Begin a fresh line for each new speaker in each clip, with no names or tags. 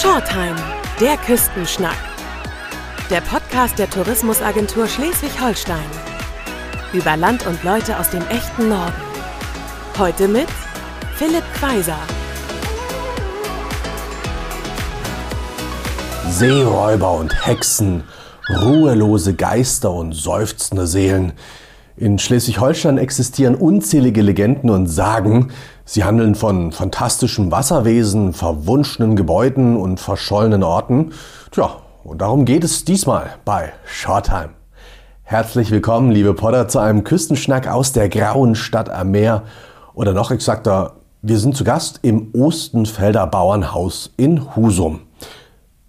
Shortime, der Küstenschnack. Der Podcast der Tourismusagentur Schleswig-Holstein. Über Land und Leute aus dem echten Norden. Heute mit Philipp Kweiser.
Seeräuber und Hexen, ruhelose Geister und seufzende Seelen. In Schleswig-Holstein existieren unzählige Legenden und Sagen. Sie handeln von fantastischen Wasserwesen, verwunschenen Gebäuden und verschollenen Orten. Tja, und darum geht es diesmal bei Shortime. Herzlich willkommen, liebe Potter, zu einem Küstenschnack aus der grauen Stadt am Meer. Oder noch exakter, wir sind zu Gast im Ostenfelder Bauernhaus in Husum.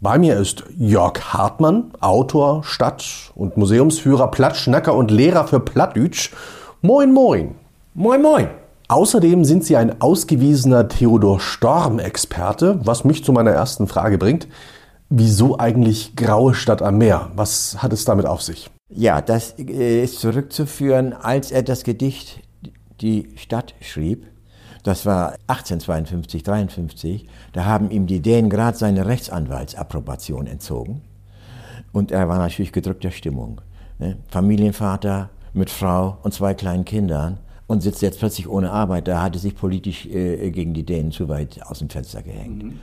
Bei mir ist Jörg Hartmann, Autor, Stadt- und Museumsführer, Plattschnacker und Lehrer für Plattdütsch. Moin, moin.
Moin, moin.
Außerdem sind Sie ein ausgewiesener Theodor Storm-Experte, was mich zu meiner ersten Frage bringt. Wieso eigentlich Graue Stadt am Meer? Was hat es damit auf sich?
Ja, das äh, ist zurückzuführen, als er das Gedicht Die Stadt schrieb, das war 1852, 53. Da haben ihm die Dänen gerade seine Rechtsanwaltsapprobation entzogen. Und er war natürlich gedrückter Stimmung. Ne? Familienvater mit Frau und zwei kleinen Kindern und sitzt jetzt plötzlich ohne Arbeit. Da hatte sich politisch äh, gegen die Dänen zu weit aus dem Fenster gehängt. Mhm.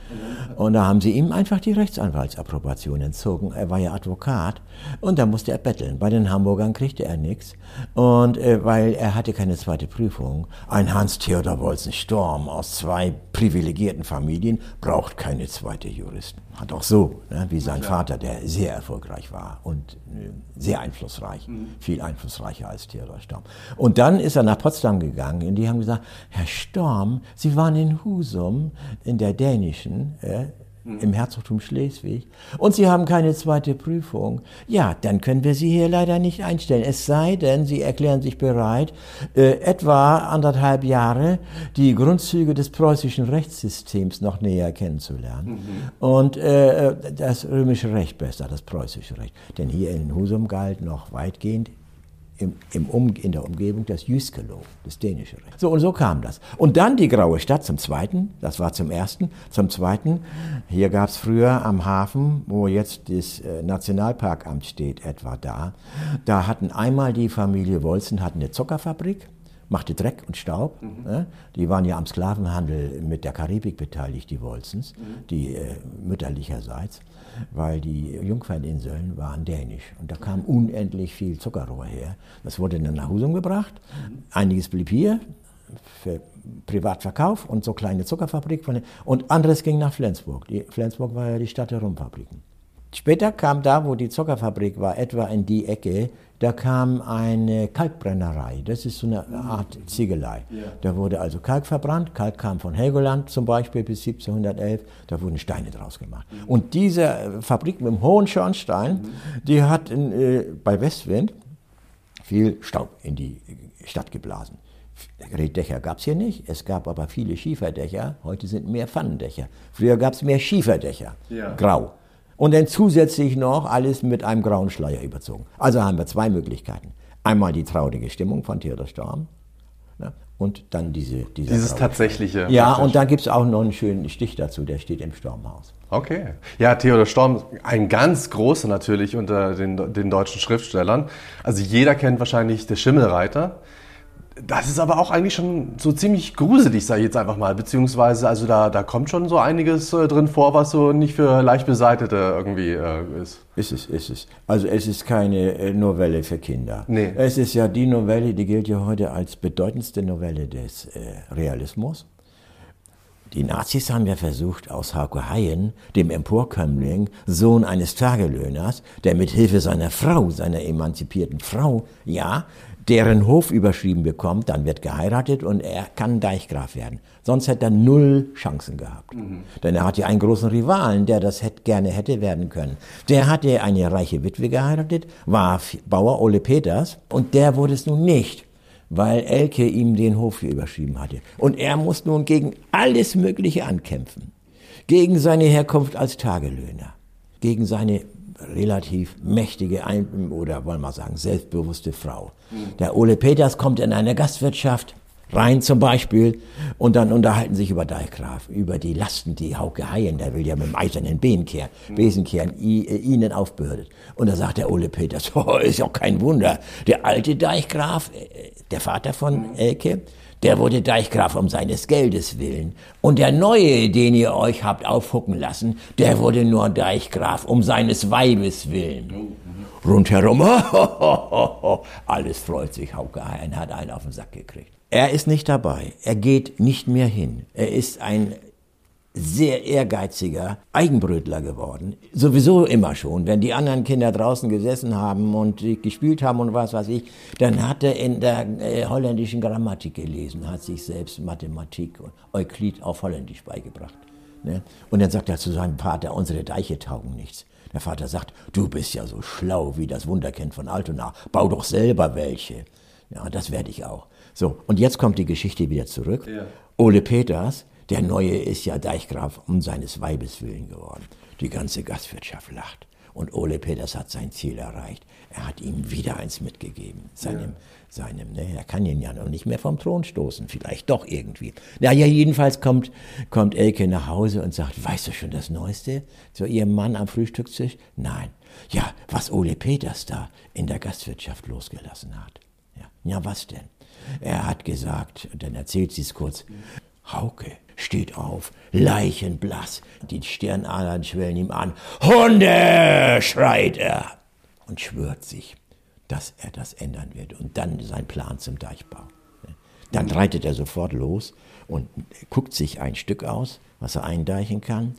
Und da haben sie ihm einfach die Rechtsanwaltsapprobation entzogen. Er war ja Advokat und da musste er betteln. Bei den Hamburgern kriegte er nichts und äh, weil er hatte keine zweite Prüfung. Ein Hans-Theodor Wolzen-Storm aus zwei privilegierten Familien braucht keine zweite Juristen. Hat auch so, ne, wie sein ja. Vater, der sehr erfolgreich war und äh, sehr einflussreich, mhm. viel einflussreicher als Theodor Storm. Und dann ist er nach Potsdam gegangen und die haben gesagt, Herr Storm, Sie waren in Husum, in der dänischen, äh, Mhm. im Herzogtum Schleswig und Sie haben keine zweite Prüfung, ja, dann können wir Sie hier leider nicht einstellen. Es sei denn, Sie erklären sich bereit, äh, etwa anderthalb Jahre die Grundzüge des preußischen Rechtssystems noch näher kennenzulernen mhm. und äh, das römische Recht besser, das preußische Recht. Denn hier in Husum galt noch weitgehend im, im um, in der Umgebung das Jyskelo, das dänische Recht. So und so kam das. Und dann die Graue Stadt zum Zweiten, das war zum Ersten. Zum Zweiten, hier gab es früher am Hafen, wo jetzt das äh, Nationalparkamt steht, etwa da, da hatten einmal die Familie Wolzen hatten eine Zuckerfabrik, machte Dreck und Staub. Mhm. Ne? Die waren ja am Sklavenhandel mit der Karibik beteiligt, die Wolzens, mhm. die äh, mütterlicherseits weil die Jungferninseln waren dänisch und da kam unendlich viel Zuckerrohr her. Das wurde dann nach Husum gebracht. Einiges blieb hier für Privatverkauf und so kleine Zuckerfabrik und anderes ging nach Flensburg. Die, Flensburg war ja die Stadt der Rumfabriken. Später kam da, wo die Zuckerfabrik war, etwa in die Ecke, da kam eine Kalkbrennerei. Das ist so eine Art Ziegelei. Da wurde also Kalk verbrannt. Kalk kam von Helgoland zum Beispiel bis 1711. Da wurden Steine draus gemacht. Mhm. Und diese Fabrik mit dem hohen Schornstein, mhm. die hat in, äh, bei Westwind viel Staub in die Stadt geblasen. Reddächer gab es hier nicht, es gab aber viele Schieferdächer. Heute sind mehr Pfannendächer. Früher gab es mehr Schieferdächer, ja. grau und dann zusätzlich noch alles mit einem grauen Schleier überzogen. Also haben wir zwei Möglichkeiten. Einmal die traurige Stimmung von Theodor Storm ne? und dann diese,
diese dieses tatsächliche.
Ja, und dann gibt es auch noch einen schönen Stich dazu, der steht im Sturmhaus.
Okay. Ja, Theodor Storm, ein ganz großer natürlich unter den, den deutschen Schriftstellern. Also jeder kennt wahrscheinlich der Schimmelreiter. Das ist aber auch eigentlich schon so ziemlich gruselig, sage ich jetzt einfach mal. Beziehungsweise, also da, da kommt schon so einiges äh, drin vor, was so nicht für leicht Beseitete irgendwie äh, ist.
Ist es, ist es. Also es ist keine äh, Novelle für Kinder. Nee. Es ist ja die Novelle, die gilt ja heute als bedeutendste Novelle des äh, Realismus. Die Nazis haben ja versucht, aus Hauke Hayen, dem Emporkömmling, Sohn eines Tagelöhners, der mit Hilfe seiner Frau, seiner emanzipierten Frau, ja, deren Hof überschrieben bekommt, dann wird geheiratet und er kann Deichgraf werden. Sonst hätte er null Chancen gehabt. Mhm. Denn er hatte einen großen Rivalen, der das hätte, gerne hätte werden können. Der hatte eine reiche Witwe geheiratet, war Bauer Ole Peters und der wurde es nun nicht weil Elke ihm den Hof hier überschrieben hatte. Und er muss nun gegen alles Mögliche ankämpfen. Gegen seine Herkunft als Tagelöhner, gegen seine relativ mächtige Ein oder wollen wir sagen selbstbewusste Frau. Der Ole Peters kommt in eine Gastwirtschaft, Rhein zum Beispiel. Und dann unterhalten sich über Deichgraf, über die Lasten, die Hauke Haien, der will ja mit dem eisernen Besenkehr, Besenkehren i, äh, ihnen aufbürdet. Und da sagt der Ole Peters, oh, ist ja kein Wunder, der alte Deichgraf, äh, der Vater von Elke, der wurde Deichgraf um seines Geldes willen. Und der neue, den ihr euch habt aufhucken lassen, der wurde nur Deichgraf um seines Weibes willen. Rundherum, alles freut sich, Hauke Haien hat einen auf den Sack gekriegt. Er ist nicht dabei. Er geht nicht mehr hin. Er ist ein sehr ehrgeiziger Eigenbrötler geworden. Sowieso immer schon. Wenn die anderen Kinder draußen gesessen haben und gespielt haben und was weiß ich, dann hat er in der äh, holländischen Grammatik gelesen, hat sich selbst Mathematik und Euklid auf Holländisch beigebracht. Ne? Und dann sagt er zu seinem Vater, unsere Deiche taugen nichts. Der Vater sagt, du bist ja so schlau wie das Wunderkind von Altona, bau doch selber welche. Ja, das werde ich auch. So, und jetzt kommt die Geschichte wieder zurück. Ja. Ole Peters, der Neue ist ja Deichgraf um seines Weibes willen geworden. Die ganze Gastwirtschaft lacht. Und Ole Peters hat sein Ziel erreicht. Er hat ihm wieder eins mitgegeben. Seinem, ja. seinem, ne, er kann ihn ja noch nicht mehr vom Thron stoßen. Vielleicht doch irgendwie. Naja, jedenfalls kommt, kommt Elke nach Hause und sagt, weißt du schon das Neueste? Zu ihrem Mann am Frühstückstisch? Nein. Ja, was Ole Peters da in der Gastwirtschaft losgelassen hat. Ja, ja was denn? Er hat gesagt, und dann erzählt sie es kurz, Hauke steht auf, leichenblass, die Stirnadern schwellen ihm an. Hunde, schreit er und schwört sich, dass er das ändern wird und dann sein Plan zum Deichbau. Dann reitet er sofort los und guckt sich ein Stück aus, was er eindeichen kann.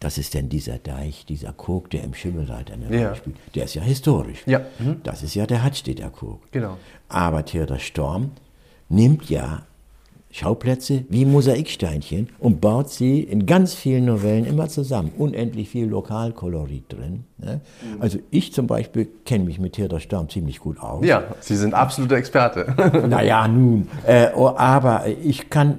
Das ist denn dieser Deich, dieser Kog, der im Schimmelreiter eine ja. spielt. Der ist ja historisch.
Ja. Mhm.
Das ist ja der Hadstedter Kog.
Genau.
Aber Theodor Storm nimmt ja Schauplätze wie Mosaiksteinchen und baut sie in ganz vielen Novellen immer zusammen. Unendlich viel Lokalkolorit drin. Ne? Mhm. Also ich zum Beispiel kenne mich mit Theodor Storm ziemlich gut aus.
Ja, Sie sind absoluter Experte.
naja, nun. Äh, oh, aber ich kann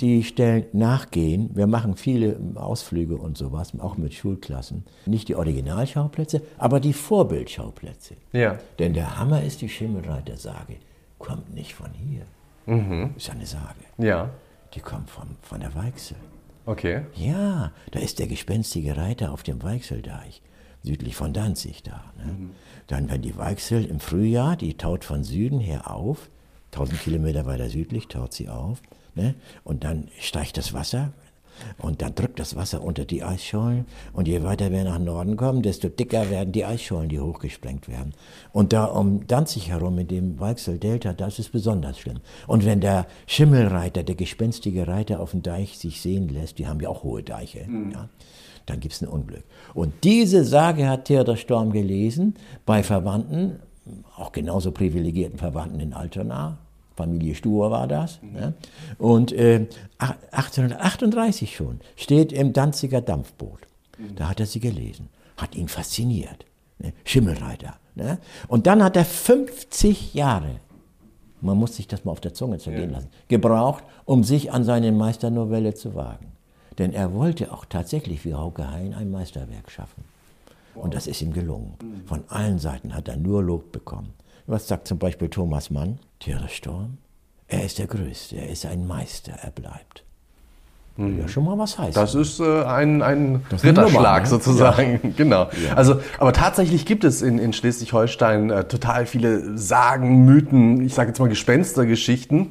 die Stellen nachgehen. Wir machen viele Ausflüge und sowas, auch mit Schulklassen. Nicht die Originalschauplätze, aber die Vorbildschauplätze.
Ja.
Denn der Hammer ist die Schimmelreiter-Sage. Kommt nicht von hier. Mhm. Ist eine Sage.
Ja.
Die kommt von, von der Weichsel.
Okay.
Ja, da ist der gespenstige Reiter auf dem Weichseldeich, südlich von Danzig da. Ne? Mhm. Dann, wenn die Weichsel im Frühjahr, die taut von Süden her auf, 1000 Kilometer weiter südlich taut sie auf, ne? und dann steigt das Wasser, und dann drückt das Wasser unter die Eisschollen und je weiter wir nach Norden kommen, desto dicker werden die Eisschollen, die hochgesprengt werden. Und da um Danzig herum in dem Weichsel-Delta, das ist besonders schlimm. Und wenn der Schimmelreiter, der gespenstige Reiter auf dem Deich sich sehen lässt, die haben ja auch hohe Deiche, mhm. ja, dann gibt's ein Unglück. Und diese Sage hat Theodor Storm gelesen bei Verwandten, auch genauso privilegierten Verwandten in Altona, Familie Stur war das. Ne? Und äh, 1838 schon steht im Danziger Dampfboot. Da hat er sie gelesen, hat ihn fasziniert. Ne? Schimmelreiter. Ne? Und dann hat er 50 Jahre, man muss sich das mal auf der Zunge zergehen ja. lassen, gebraucht, um sich an seine Meisternovelle zu wagen. Denn er wollte auch tatsächlich wie Hauke Hein ein Meisterwerk schaffen. Und das ist ihm gelungen. Von allen Seiten hat er nur Lob bekommen. Was sagt zum Beispiel Thomas Mann? Theodor Storm? Er ist der Größte, er ist ein Meister, er bleibt.
Mhm. Ja, schon mal was heißt. Das ist äh, ein, ein Ritterschlag Nummer, ne? sozusagen. Ja. Genau. Ja. Also, aber tatsächlich gibt es in, in Schleswig-Holstein äh, total viele Sagen, Mythen, ich sage jetzt mal Gespenstergeschichten.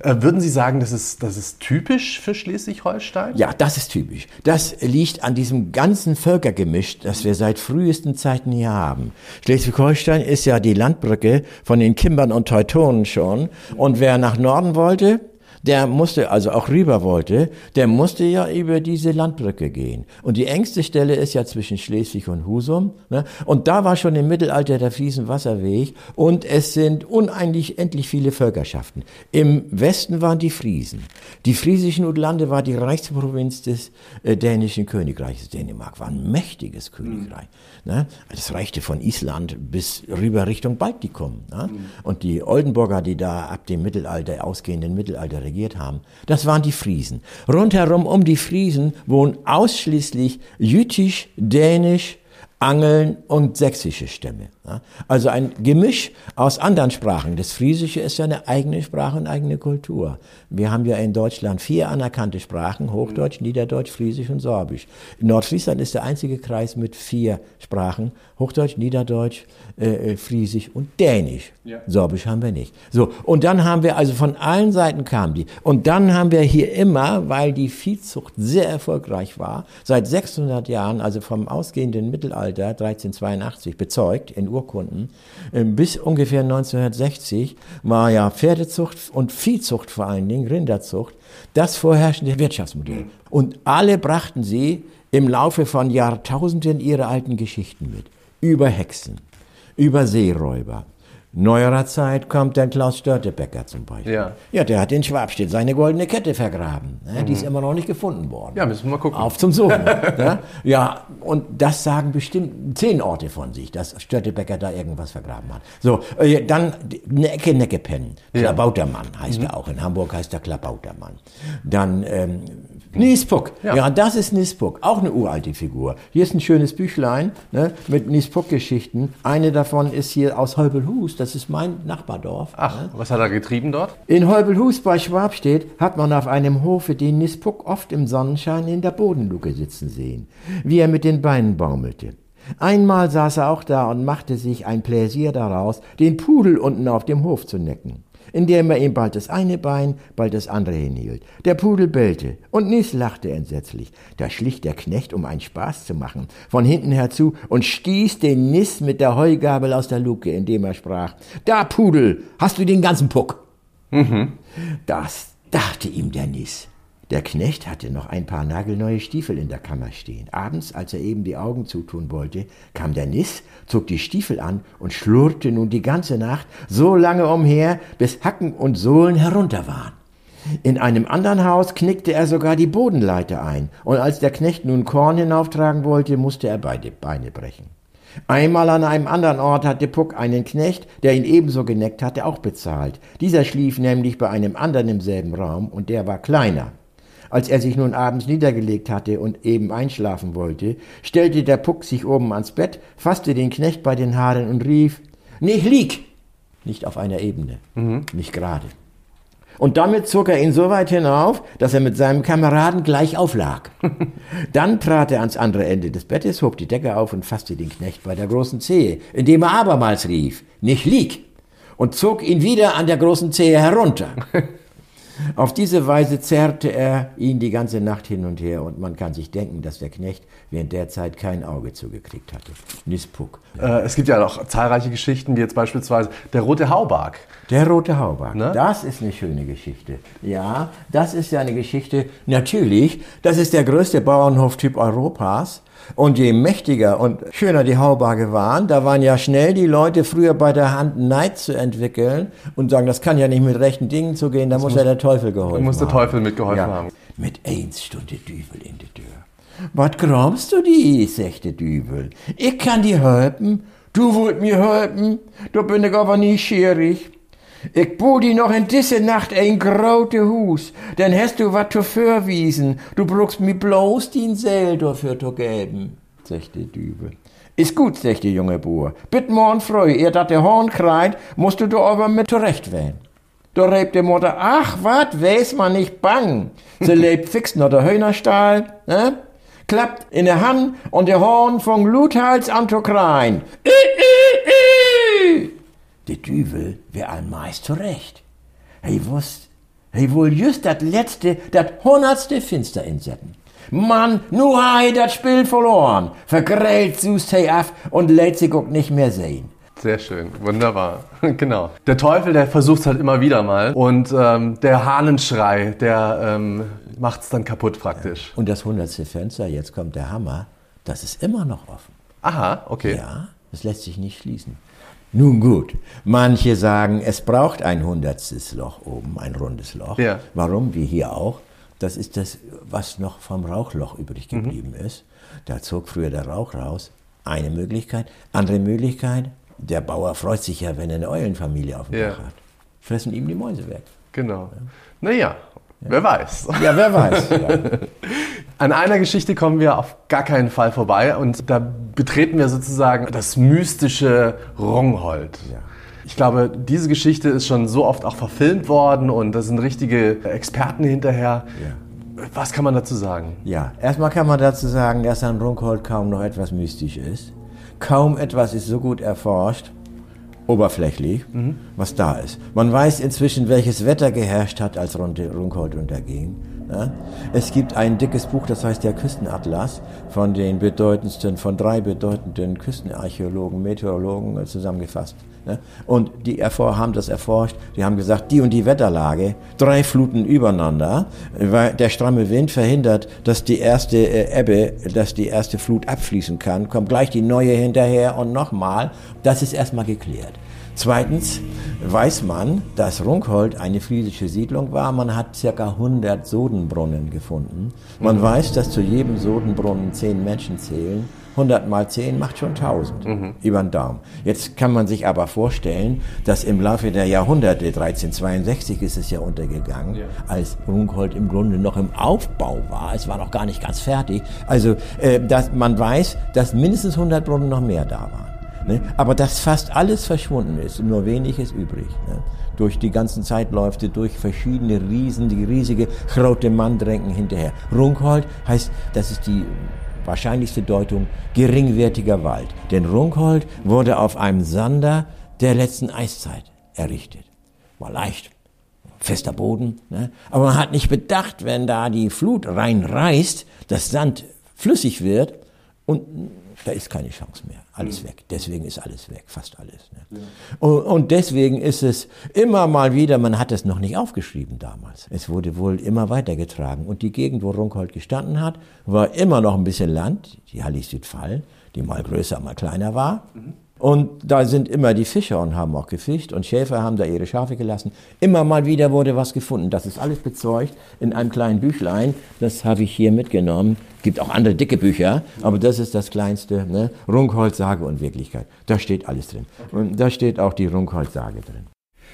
Äh, würden Sie sagen, das ist, das ist typisch für Schleswig-Holstein?
Ja, das ist typisch. Das liegt an diesem ganzen Völkergemisch, das wir seit frühesten Zeiten hier haben. Schleswig-Holstein ist ja die Landbrücke von den Kimbern und Teutonen schon. Und wer nach Norden wollte, der musste, also auch rüber wollte, der musste ja über diese Landbrücke gehen. Und die engste Stelle ist ja zwischen Schleswig und Husum. Ne? Und da war schon im Mittelalter der Friesenwasserweg und es sind uneinlich endlich viele Völkerschaften. Im Westen waren die Friesen. Die friesischen Udlande war die Reichsprovinz des äh, dänischen Königreiches. Dänemark war ein mächtiges Königreich. Mhm. Ne? Das reichte von Island bis rüber Richtung Baltikum. Ne? Mhm. Und die Oldenburger, die da ab dem Mittelalter, ausgehenden Mittelalter regiert haben, das waren die Friesen. Rundherum um die Friesen wohnen ausschließlich jütisch, dänisch, Angeln und sächsische Stämme. Also ein Gemisch aus anderen Sprachen. Das Friesische ist ja eine eigene Sprache und eigene Kultur. Wir haben ja in Deutschland vier anerkannte Sprachen, Hochdeutsch, Niederdeutsch, Friesisch und Sorbisch. In Nordfriesland ist der einzige Kreis mit vier Sprachen, Hochdeutsch, Niederdeutsch, äh, äh, Friesisch und Dänisch. Ja. Sorbisch haben wir nicht. So, und dann haben wir, also von allen Seiten kamen die. Und dann haben wir hier immer, weil die Viehzucht sehr erfolgreich war, seit 600 Jahren, also vom ausgehenden Mittelalter 1382 bezeugt in Urkunden, äh, bis ungefähr 1960 war ja Pferdezucht und Viehzucht vor allen Dingen, Rinderzucht, das vorherrschende Wirtschaftsmodell. Und alle brachten sie im Laufe von Jahrtausenden ihre alten Geschichten mit. Über Hexen, über Seeräuber. Neuerer Zeit kommt der Klaus Störtebecker zum Beispiel. Ja. ja, der hat in Schwabstedt seine goldene Kette vergraben. Ja, mhm. Die ist mhm. immer noch nicht gefunden worden.
Ja, müssen wir mal gucken.
Auf zum Suchen. ja, ja, und das sagen bestimmt zehn Orte von sich, dass Störtebecker da irgendwas vergraben hat. So, äh, dann Necke Neckepen. Klabautermann heißt mhm. er auch. In Hamburg heißt er Klabautermann. Dann ähm, Niespuck. Ja. ja, das ist Niespuck. Auch eine uralte Figur. Hier ist ein schönes Büchlein ne, mit Niespuck-Geschichten. Eine davon ist hier aus Heubelhus. Das ist mein Nachbardorf.
Ach, ne? was hat er getrieben dort?
In Heubelhus bei Schwabstedt hat man auf einem Hofe den Niespuck oft im Sonnenschein in der Bodenluke sitzen sehen, wie er mit den Beinen baumelte. Einmal saß er auch da und machte sich ein Pläsier daraus, den Pudel unten auf dem Hof zu necken indem er ihm bald das eine Bein, bald das andere hinhielt. Der Pudel bellte, und Nis lachte entsetzlich. Da schlich der Knecht, um einen Spaß zu machen, von hinten herzu und stieß den Nis mit der Heugabel aus der Luke, indem er sprach, Da, Pudel, hast du den ganzen Puck? Mhm. Das dachte ihm der Nis. Der Knecht hatte noch ein paar nagelneue Stiefel in der Kammer stehen. Abends, als er eben die Augen zutun wollte, kam der Nis, zog die Stiefel an und schlurrte nun die ganze Nacht so lange umher, bis Hacken und Sohlen herunter waren. In einem anderen Haus knickte er sogar die Bodenleiter ein, und als der Knecht nun Korn hinauftragen wollte, musste er beide Beine brechen. Einmal an einem anderen Ort hatte Puck einen Knecht, der ihn ebenso geneckt hatte, auch bezahlt. Dieser schlief nämlich bei einem anderen im selben Raum, und der war kleiner. Als er sich nun abends niedergelegt hatte und eben einschlafen wollte, stellte der Puck sich oben ans Bett, fasste den Knecht bei den Haaren und rief, nicht lieg! Nicht auf einer Ebene, mhm. nicht gerade. Und damit zog er ihn so weit hinauf, dass er mit seinem Kameraden gleich auflag. Dann trat er ans andere Ende des Bettes, hob die Decke auf und fasste den Knecht bei der großen Zehe, indem er abermals rief, nicht lieg! und zog ihn wieder an der großen Zehe herunter. Auf diese Weise zerrte er ihn die ganze Nacht hin und her und man kann sich denken, dass der Knecht während der Zeit kein Auge zugekriegt hatte. Nispuk.
Äh, es gibt ja noch zahlreiche Geschichten, wie jetzt beispielsweise der rote Haubark.
Der rote Haubark, ne? das ist eine schöne Geschichte. Ja, das ist ja eine Geschichte, natürlich, das ist der größte Bauernhoftyp Europas. Und je mächtiger und schöner die Haubarge waren, da waren ja schnell die Leute früher bei der Hand Neid zu entwickeln und sagen, das kann ja nicht mit rechten Dingen zugehen, da muss, muss ja der Teufel geholfen haben. Da
muss der Teufel mitgeholfen ja. haben.
Mit eins stund der Düvel in der Tür. Was glaubst du die, sagte Düvel. Ich kann dir helfen. Du wollt mir helfen? Du bin ich aber nie schierig. Ich bo die noch in diese Nacht ein graute Hus, denn hast du wat zu verwiesen, du brauchst mi bloß den Seel dafür zu geben, sagt der Dübel. Ist gut, sagt der junge Bauer. Bitt morgen früh, ihr dat der Horn kreit, musst du da aber mit zurecht wählen. Da rebt die Mutter, ach wat, weiß man nicht bang. Sie lebt fix noch der Hühnerstall, ne? Klappt in der Hand und der Horn von Luthals an I. Der Düvel wär allmeist zurecht. Hey wusst, hey wohl just dat letzte, dat hundertste Finster insetten. Mann, nu ha he dat Spiel verloren. Vergrellt sust hey af und lädt sich auch nicht mehr sehen.
Sehr schön, wunderbar. genau. Der Teufel, der versucht es halt immer wieder mal. Und ähm, der Hahnenschrei, der ähm, macht es dann kaputt praktisch.
Und das hundertste Fenster, jetzt kommt der Hammer, das ist immer noch offen.
Aha, okay.
Ja, das lässt sich nicht schließen. Nun gut, manche sagen, es braucht ein hundertstes Loch oben, ein rundes Loch. Ja. Warum? Wie hier auch. Das ist das, was noch vom Rauchloch übrig mhm. geblieben mhm. ist. Da zog früher der Rauch raus. Eine Möglichkeit. Andere Möglichkeit, der Bauer freut sich ja, wenn er eine Eulenfamilie auf dem ja. Dach hat. Fressen ihm die Mäuse weg.
Genau. Ja. Naja, ja. wer weiß.
Ja, wer weiß. Ja.
An einer Geschichte kommen wir auf gar keinen Fall vorbei und da betreten wir sozusagen das mystische Rungholt. Ja. Ich glaube, diese Geschichte ist schon so oft auch verfilmt worden und da sind richtige Experten hinterher. Ja. Was kann man dazu sagen?
Ja, erstmal kann man dazu sagen, dass an Rungholt kaum noch etwas mystisch ist. Kaum etwas ist so gut erforscht, oberflächlich, mhm. was da ist. Man weiß inzwischen, welches Wetter geherrscht hat, als Rungholt unterging. Ja? Es gibt ein dickes Buch, das heißt der Küstenatlas, von den bedeutendsten, von drei bedeutenden Küstenarchäologen, Meteorologen zusammengefasst. Ja? Und die haben das erforscht, die haben gesagt, die und die Wetterlage, drei Fluten übereinander, weil der stramme Wind verhindert, dass die erste äh, Ebbe, dass die erste Flut abfließen kann, kommt gleich die neue hinterher und nochmal. Das ist erstmal geklärt. Zweitens weiß man, dass Runkhold eine friesische Siedlung war. Man hat circa 100 Sodenbrunnen gefunden. Man mhm. weiß, dass zu jedem Sodenbrunnen zehn Menschen zählen. 100 mal 10 macht schon 1000 mhm. über den Daumen. Jetzt kann man sich aber vorstellen, dass im Laufe der Jahrhunderte, 1362 ist es ja untergegangen, ja. als Runkhold im Grunde noch im Aufbau war. Es war noch gar nicht ganz fertig. Also äh, dass man weiß, dass mindestens 100 Brunnen noch mehr da waren. Ne? Aber dass fast alles verschwunden ist, nur wenig ist übrig. Ne? Durch die ganzen Zeitläufe, durch verschiedene Riesen, die riesige Chrote Mandränken hinterher. Runkhold heißt, das ist die wahrscheinlichste Deutung, geringwertiger Wald. Denn Runkhold wurde auf einem Sander der letzten Eiszeit errichtet. War leicht, fester Boden. Ne? Aber man hat nicht bedacht, wenn da die Flut reinreißt, das Sand flüssig wird und da ist keine Chance mehr. Alles mhm. weg. Deswegen ist alles weg, fast alles. Ne? Ja. Und, und, deswegen ist es immer mal wieder, man hat es noch nicht aufgeschrieben damals. Es wurde wohl immer weitergetragen. Und die Gegend, wo Runkhold gestanden hat, war immer noch ein bisschen Land, die Hallig Südfall, die mal größer, mal kleiner war. Mhm. Und da sind immer die Fischer und haben auch gefischt und Schäfer haben da ihre Schafe gelassen. Immer mal wieder wurde was gefunden. Das ist alles bezeugt in einem kleinen Büchlein. Das habe ich hier mitgenommen. Gibt auch andere dicke Bücher, aber das ist das kleinste. Ne? Runkholz, Sage und Wirklichkeit. Da steht alles drin. Und da steht auch die Runkholz-Sage drin.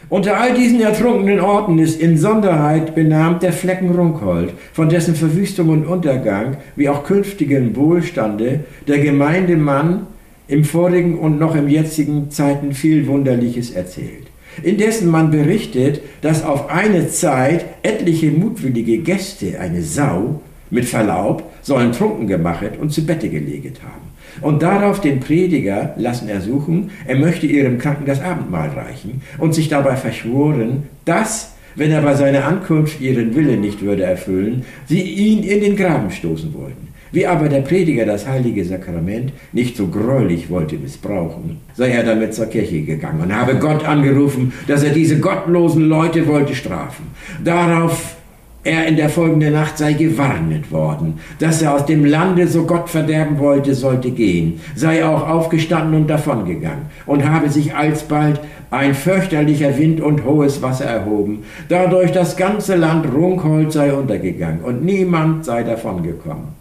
Unter all diesen ertrunkenen Orten ist in Sonderheit benannt der Flecken Runkhold, von dessen Verwüstung und Untergang, wie auch künftigen Wohlstande, der Gemeindemann im vorigen und noch im jetzigen Zeiten viel Wunderliches erzählt. Indessen man berichtet, dass auf eine Zeit etliche mutwillige Gäste eine Sau, mit Verlaub, sollen trunken gemacht und zu Bette geleget haben. Und darauf den Prediger lassen ersuchen, er möchte ihrem Kranken das Abendmahl reichen und sich dabei verschworen, dass, wenn er bei seiner Ankunft ihren Willen nicht würde erfüllen, sie ihn in den Graben stoßen wollten. Wie aber der Prediger das heilige Sakrament nicht so greulich wollte missbrauchen, sei er damit zur Kirche gegangen und habe Gott angerufen, dass er diese gottlosen Leute wollte strafen. Darauf er in der folgenden Nacht sei gewarnet worden, dass er aus dem Lande, so Gott verderben wollte, sollte gehen, sei auch aufgestanden und davongegangen und habe sich alsbald ein fürchterlicher Wind und hohes Wasser erhoben, dadurch das ganze Land Runkholz sei untergegangen und niemand sei davongekommen.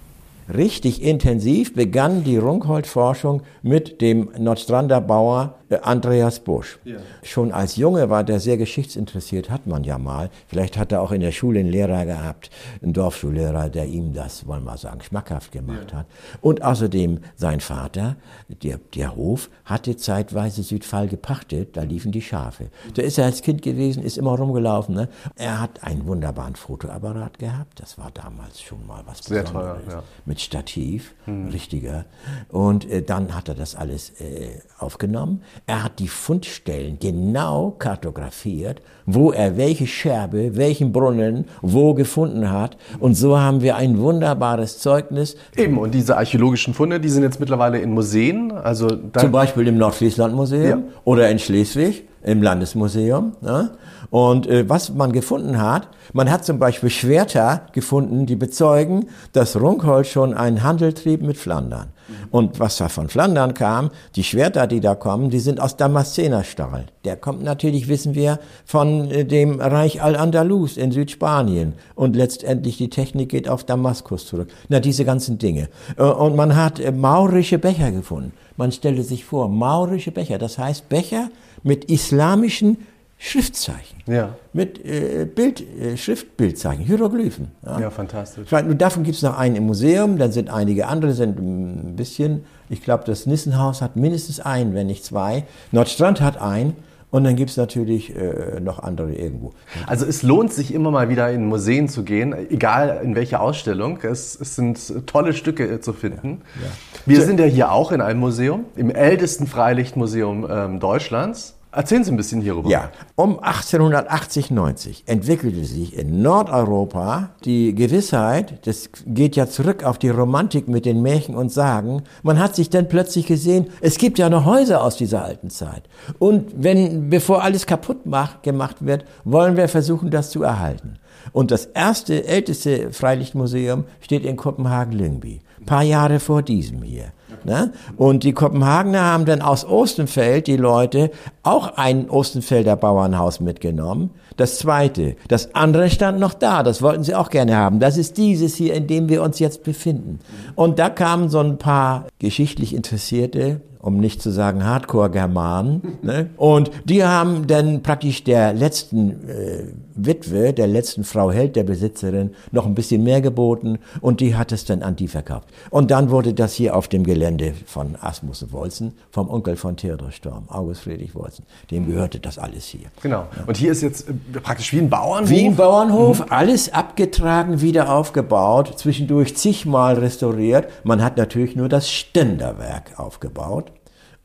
Richtig intensiv begann die Runkhold-Forschung mit dem Nordstrander Bauer äh, Andreas Busch. Ja. Schon als Junge war der sehr geschichtsinteressiert, hat man ja mal. Vielleicht hat er auch in der Schule einen Lehrer gehabt, einen Dorfschullehrer, der ihm das, wollen wir sagen, schmackhaft gemacht ja. hat. Und außerdem sein Vater, der, der Hof, hatte zeitweise Südfall gepachtet, da liefen die Schafe. Da ist er als Kind gewesen, ist immer rumgelaufen. Ne? Er hat einen wunderbaren Fotoapparat gehabt, das war damals schon mal was
sehr Besonderes. Teuer, ja.
Mit Stativ, hm. richtiger. Und äh, dann hat er das alles äh, aufgenommen. Er hat die Fundstellen genau kartografiert, wo er welche Scherbe, welchen Brunnen, wo gefunden hat. Und so haben wir ein wunderbares Zeugnis.
Eben, und diese archäologischen Funde, die sind jetzt mittlerweile in Museen. Also
Zum Beispiel im Nordfriesland-Museum ja. oder in Schleswig im Landesmuseum. Ne? Und äh, was man gefunden hat, man hat zum Beispiel Schwerter gefunden, die bezeugen, dass Runkholz schon einen Handel trieb mit Flandern. Und was da von Flandern kam, die Schwerter, die da kommen, die sind aus Damaszenerstahl. Der kommt natürlich, wissen wir, von äh, dem Reich Al-Andalus in Südspanien. Und letztendlich die Technik geht auf Damaskus zurück. Na, diese ganzen Dinge. Äh, und man hat äh, maurische Becher gefunden. Man stelle sich vor, maurische Becher, das heißt Becher mit islamischen Schriftzeichen.
Ja.
Mit äh, Bild, äh, Schriftbildzeichen, Hieroglyphen.
Ja, fantastisch.
Ich meine, davon gibt es noch einen im Museum, dann sind einige andere, sind ein bisschen, ich glaube, das Nissenhaus hat mindestens einen, wenn nicht zwei. Nordstrand hat einen. Und dann gibt es natürlich äh, noch andere irgendwo.
Also es lohnt sich immer mal wieder in Museen zu gehen, egal in welche Ausstellung. Es, es sind tolle Stücke zu finden. Ja, ja. Wir sind ja hier auch in einem Museum, im ältesten Freilichtmuseum ähm, Deutschlands. Erzählen Sie ein bisschen hierüber.
Ja, um 1880, 90 entwickelte sich in Nordeuropa die Gewissheit, das geht ja zurück auf die Romantik mit den Märchen und Sagen, man hat sich dann plötzlich gesehen, es gibt ja noch Häuser aus dieser alten Zeit. Und wenn, bevor alles kaputt macht, gemacht wird, wollen wir versuchen, das zu erhalten. Und das erste, älteste Freilichtmuseum steht in Kopenhagen-Lyngby, paar Jahre vor diesem hier. Ne? Und die Kopenhagener haben dann aus Ostenfeld, die Leute, auch ein Ostenfelder Bauernhaus mitgenommen. Das zweite. Das andere stand noch da. Das wollten sie auch gerne haben. Das ist dieses hier, in dem wir uns jetzt befinden. Und da kamen so ein paar geschichtlich Interessierte um nicht zu sagen Hardcore-Germanen. Ne? Und die haben dann praktisch der letzten äh, Witwe, der letzten Frau Held, der Besitzerin, noch ein bisschen mehr geboten und die hat es dann an die verkauft. Und dann wurde das hier auf dem Gelände von Asmussen Wolzen, vom Onkel von Theodor Storm, August Friedrich Wolzen, dem gehörte das alles hier.
Genau. Und hier ist jetzt äh, praktisch wie ein Bauernhof?
Wie ein Bauernhof, mhm. alles abgetragen, wieder aufgebaut, zwischendurch zigmal restauriert. Man hat natürlich nur das Ständerwerk aufgebaut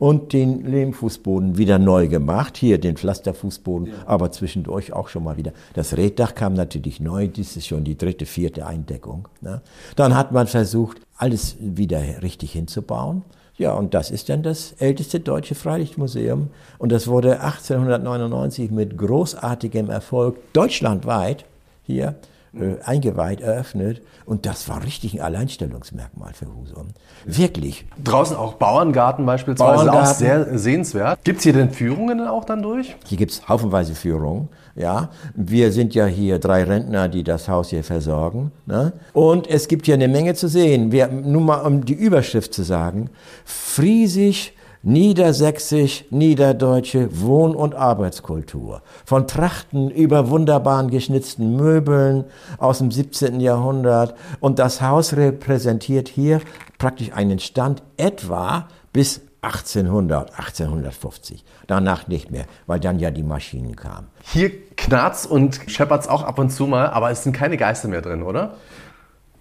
und den Lehmfußboden wieder neu gemacht. Hier den Pflasterfußboden, ja. aber zwischendurch auch schon mal wieder. Das Reddach kam natürlich neu, das ist schon die dritte, vierte Eindeckung. Ne? Dann hat man versucht, alles wieder richtig hinzubauen. Ja, und das ist dann das älteste deutsche Freilichtmuseum. Und das wurde 1899 mit großartigem Erfolg deutschlandweit hier äh, eingeweiht, eröffnet. Und das war richtig ein Alleinstellungsmerkmal für Husum. Wirklich.
Draußen auch Bauerngarten beispielsweise, Bauerngarten. auch sehr sehenswert. Gibt es hier denn Führungen auch dann durch?
Hier gibt es haufenweise Führungen. Ja, wir sind ja hier drei Rentner, die das Haus hier versorgen. Ne? Und es gibt hier eine Menge zu sehen. Wir, nur mal um die Überschrift zu sagen, Friesisch niedersächsisch, niederdeutsche Wohn- und Arbeitskultur. Von Trachten über wunderbaren geschnitzten Möbeln aus dem 17. Jahrhundert. Und das Haus repräsentiert hier praktisch einen Stand etwa bis 1800, 1850. Danach nicht mehr, weil dann ja die Maschinen kamen.
Hier knarzt und scheppert's auch ab und zu mal, aber es sind keine Geister mehr drin, oder?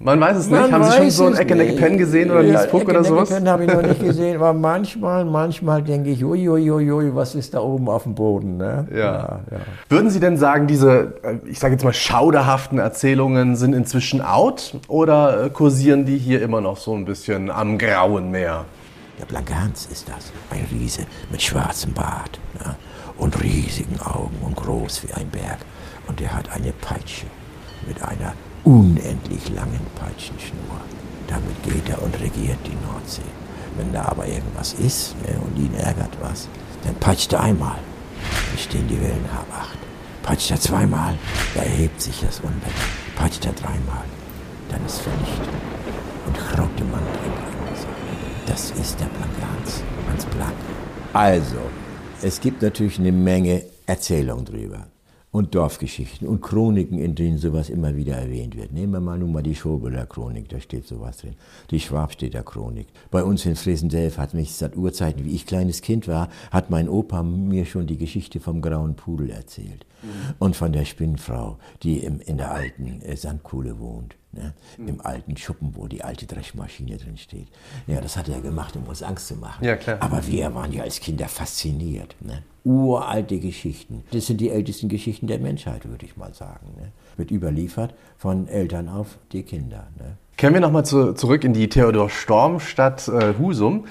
Man weiß es Man nicht. Haben Sie schon so ein Ecke Pen gesehen oder ja, Puck oder sowas?
Pen habe ich noch nicht gesehen, aber manchmal, manchmal denke ich, uiuiui, was ist da oben auf dem Boden? Ne?
Ja. Ja, ja. Würden Sie denn sagen, diese, äh, ich sage jetzt mal, schauderhaften Erzählungen sind inzwischen out oder äh, kursieren die hier immer noch so ein bisschen am grauen Meer?
Der Blankans ist das, ein Riese mit schwarzem Bart ne? und riesigen Augen und groß wie ein Berg. Und der hat eine Peitsche mit einer unendlich langen Peitschenschnur. Damit geht er und regiert die Nordsee. Wenn da aber irgendwas ist ne, und ihn ärgert was, dann peitscht er einmal, dann stehen die Wellen hab acht. Peitscht er zweimal, da erhebt sich das Unwetter. Peitscht er dreimal, dann ist vernichtet. Und rote Mann bringt Das ist der Blankans, ganz blank. Also, es gibt natürlich eine Menge Erzählung drüber und Dorfgeschichten und Chroniken, in denen sowas immer wieder erwähnt wird. Nehmen wir mal nun mal die Schobeler Chronik, da steht sowas drin. Die Schwabstädter Chronik. Bei uns in Fresendelf hat mich seit Urzeiten, wie ich kleines Kind war, hat mein Opa mir schon die Geschichte vom grauen Pudel erzählt. Mhm. Und von der Spinnfrau, die im, in der alten äh, Sandkuhle wohnt. Ne? Mhm. Im alten Schuppen, wo die alte Dreschmaschine drin steht. Ja, das hat er gemacht, um uns Angst zu machen.
Ja, klar.
Aber wir waren ja als Kinder fasziniert. Ne? uralte Geschichten. Das sind die ältesten Geschichten der Menschheit, würde ich mal sagen. Ne? Wird überliefert von Eltern auf die Kinder. Ne?
Kehren wir nochmal zu, zurück in die Theodor-Storm-Stadt äh, Husum.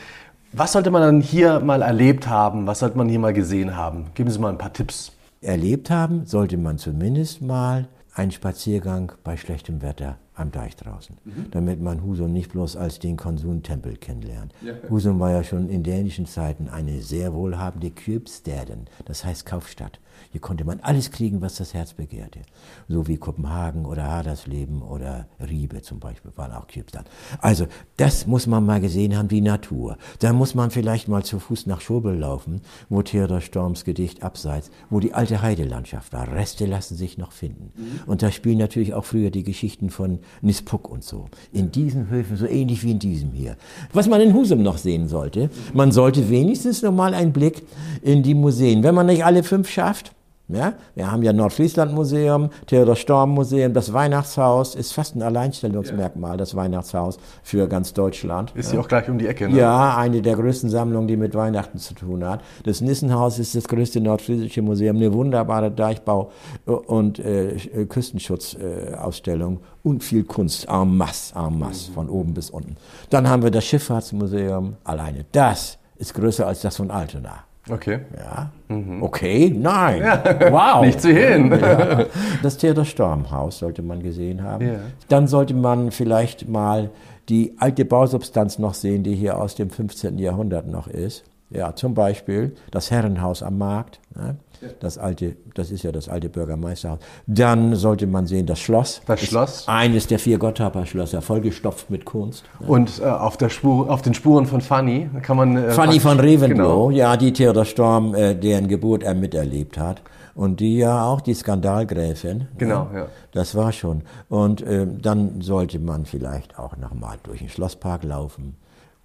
Was sollte man dann hier mal erlebt haben? Was sollte man hier mal gesehen haben? Geben Sie mal ein paar Tipps.
Erlebt haben sollte man zumindest mal einen Spaziergang bei schlechtem Wetter am Deich draußen, mhm. damit man Husum nicht bloß als den Konsumtempel kennenlernt. Ja. Husum war ja schon in dänischen Zeiten eine sehr wohlhabende Köpstäden, das heißt Kaufstadt. Hier konnte man alles kriegen, was das Herz begehrte. So wie Kopenhagen oder Hadersleben oder Riebe zum Beispiel waren auch Köpstadt. Also das muss man mal gesehen haben, die Natur. Da muss man vielleicht mal zu Fuß nach Schobel laufen, wo Theodor Storms Gedicht Abseits, wo die alte Heidelandschaft war. Reste lassen sich noch finden. Mhm. Und da spielen natürlich auch früher die Geschichten von Nispuk und so. In diesen Höfen, so ähnlich wie in diesem hier. Was man in Husum noch sehen sollte, man sollte wenigstens noch mal einen Blick in die Museen. Wenn man nicht alle fünf schafft, ja, wir haben ja Nordfriesland-Museum, Theodor Storm-Museum, das Weihnachtshaus ist fast ein Alleinstellungsmerkmal, das Weihnachtshaus für ganz Deutschland.
Ist ja auch gleich um die Ecke,
ne? Ja, eine der größten Sammlungen, die mit Weihnachten zu tun hat. Das Nissenhaus ist das größte nordfriesische Museum, eine wunderbare Deichbau- und äh, Küstenschutzausstellung und viel Kunst, en masse, en masse, mhm. von oben bis unten. Dann haben wir das Schifffahrtsmuseum, alleine das ist größer als das von Altona.
Okay.
Ja. Mhm. Okay, nein. Ja. Wow.
Nicht zu hin. Ja.
Das Theater Stormhaus sollte man gesehen haben. Ja. Dann sollte man vielleicht mal die alte Bausubstanz noch sehen, die hier aus dem 15. Jahrhundert noch ist. Ja, zum Beispiel das Herrenhaus am Markt. Ne? Das alte, das ist ja das alte Bürgermeisterhaus. Dann sollte man sehen das Schloss.
Das Schloss.
Eines der vier Gotthardter-Schlösser, vollgestopft mit Kunst.
Und äh, auf, der Spur, auf den Spuren von Fanny kann man.
Äh, Fanny von Reventlow, genau. ja, die Theodor Storm, äh, deren Geburt er miterlebt hat. Und die ja auch die Skandalgräfin.
Genau, ja. ja.
Das war schon. Und äh, dann sollte man vielleicht auch nochmal durch den Schlosspark laufen.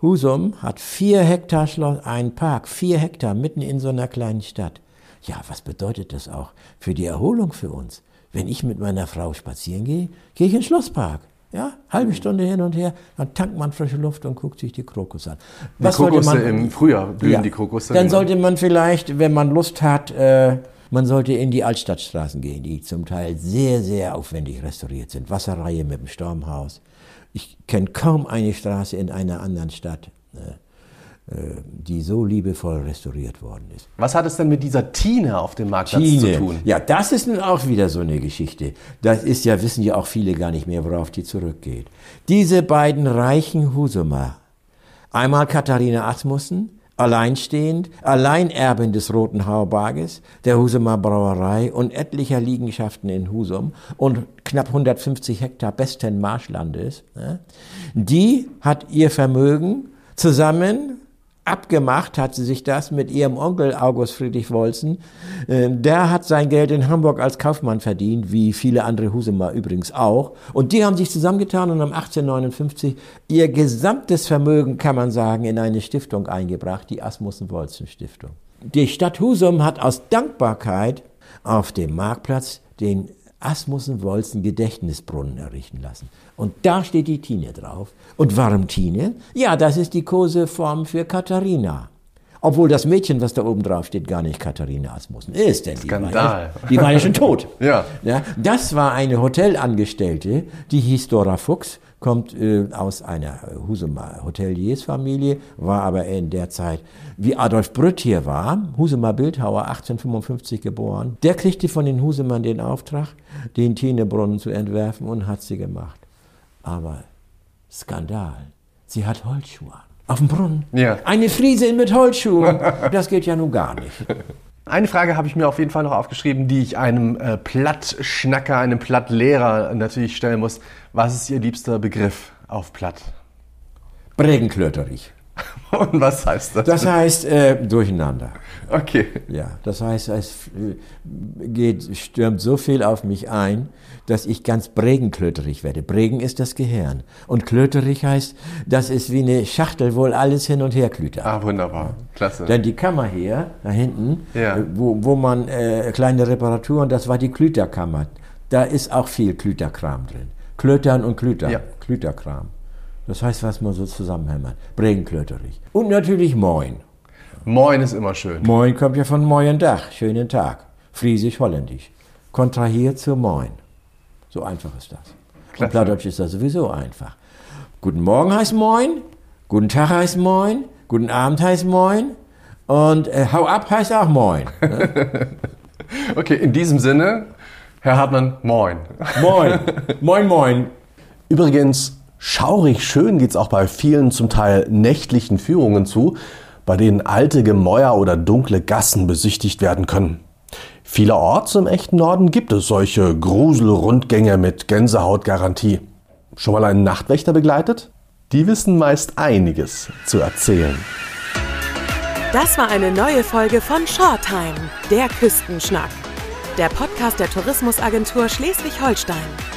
Husum hat vier Hektar Schloss, einen Park, vier Hektar mitten in so einer kleinen Stadt. Ja, was bedeutet das auch für die Erholung für uns? Wenn ich mit meiner Frau spazieren gehe, gehe ich in den Schlosspark. Ja, halbe Stunde hin und her, dann tankt man frische Luft und guckt sich die Krokus an.
Was die Krokusse man, im Frühjahr blühen ja, die Krokusse.
Dann sollte man vielleicht, wenn man Lust hat, äh, man sollte in die Altstadtstraßen gehen, die zum Teil sehr, sehr aufwendig restauriert sind. Wasserreihe mit dem Sturmhaus. Ich kenne kaum eine Straße in einer anderen Stadt. Äh, die so liebevoll restauriert worden ist.
Was hat es denn mit dieser Tine auf dem Marktplatz Tine. zu tun?
Ja, das ist nun auch wieder so eine Geschichte. Das ist ja, wissen ja auch viele gar nicht mehr, worauf die zurückgeht. Diese beiden reichen Husumer, einmal Katharina Asmussen, alleinstehend, Alleinerbin des Roten Haubarges, der Husumer Brauerei und etlicher Liegenschaften in Husum und knapp 150 Hektar besten Marschlandes, ne? die hat ihr Vermögen zusammen abgemacht hat sie sich das mit ihrem Onkel August Friedrich Wolzen. Ähm, der hat sein Geld in Hamburg als Kaufmann verdient, wie viele andere Husumer übrigens auch. Und die haben sich zusammengetan und haben 1859 ihr gesamtes Vermögen, kann man sagen, in eine Stiftung eingebracht, die Asmussen-Wolzen-Stiftung. Die Stadt Husum hat aus Dankbarkeit auf dem Marktplatz den Asmussen-Wolzen Gedächtnisbrunnen errichten lassen. Und da steht die Tine drauf. Und warum Tine? Ja, das ist die Koseform für Katharina. Obwohl das Mädchen, was da oben drauf steht, gar nicht Katharina Asmussen ist. Denn
Skandal.
Die war, ja, die war ja schon tot.
ja.
ja. Das war eine Hotelangestellte, die hieß Dora Fuchs, kommt äh, aus einer Husumer Hoteliersfamilie, war aber in der Zeit, wie Adolf Brütt hier war, Husumer Bildhauer, 1855 geboren. Der kriegte von den Husumern den Auftrag, den Tinebrunnen zu entwerfen und hat sie gemacht. Aber Skandal, sie hat Holzschuhe an. Auf dem Brunnen.
Ja.
Eine Friesin mit Holzschuhen. Das geht ja nun gar nicht.
Eine Frage habe ich mir auf jeden Fall noch aufgeschrieben, die ich einem äh, Plattschnacker, einem Plattlehrer natürlich stellen muss. Was ist Ihr liebster Begriff auf Platt?
Bregenklöterich.
Und was heißt das?
Das heißt äh, durcheinander.
Okay.
Ja, das heißt, es geht, stürmt so viel auf mich ein, dass ich ganz bregenklöterig werde. Bregen ist das Gehirn. Und klöterig heißt, das ist wie eine Schachtel, wo alles hin und her klütert.
Ah, wunderbar. Klasse.
Denn die Kammer hier, da hinten, ja. Wo, wo man äh, kleine Reparaturen, das war die Klüterkammer. Da ist auch viel Klüterkram drin. Klötern und Klüter. Ja. Klüterkram. Das heißt, was man so zusammenhämmert. Bregenklöterig. Und natürlich Moin.
Moin ist immer schön.
Moin kommt ja von Moin Dach, schönen Tag. Friesisch-Holländisch. Kontrahiert zu Moin. So einfach ist das. Klasse. Und Plattdeutsch ist das sowieso einfach. Guten Morgen heißt Moin, guten Tag heißt Moin, guten Abend heißt Moin und äh, Hau ab heißt auch Moin.
Ne? okay, in diesem Sinne, Herr Hartmann, Moin.
Moin, Moin, Moin.
Übrigens, schaurig schön geht's auch bei vielen zum Teil nächtlichen Führungen zu, bei denen alte Gemäuer oder dunkle Gassen besichtigt werden können. Vielerorts im echten Norden gibt es solche Gruselrundgänge mit Gänsehautgarantie. Schon mal einen Nachtwächter begleitet? Die wissen meist einiges zu erzählen.
Das war eine neue Folge von Shortime, der Küstenschnack. Der Podcast der Tourismusagentur Schleswig-Holstein.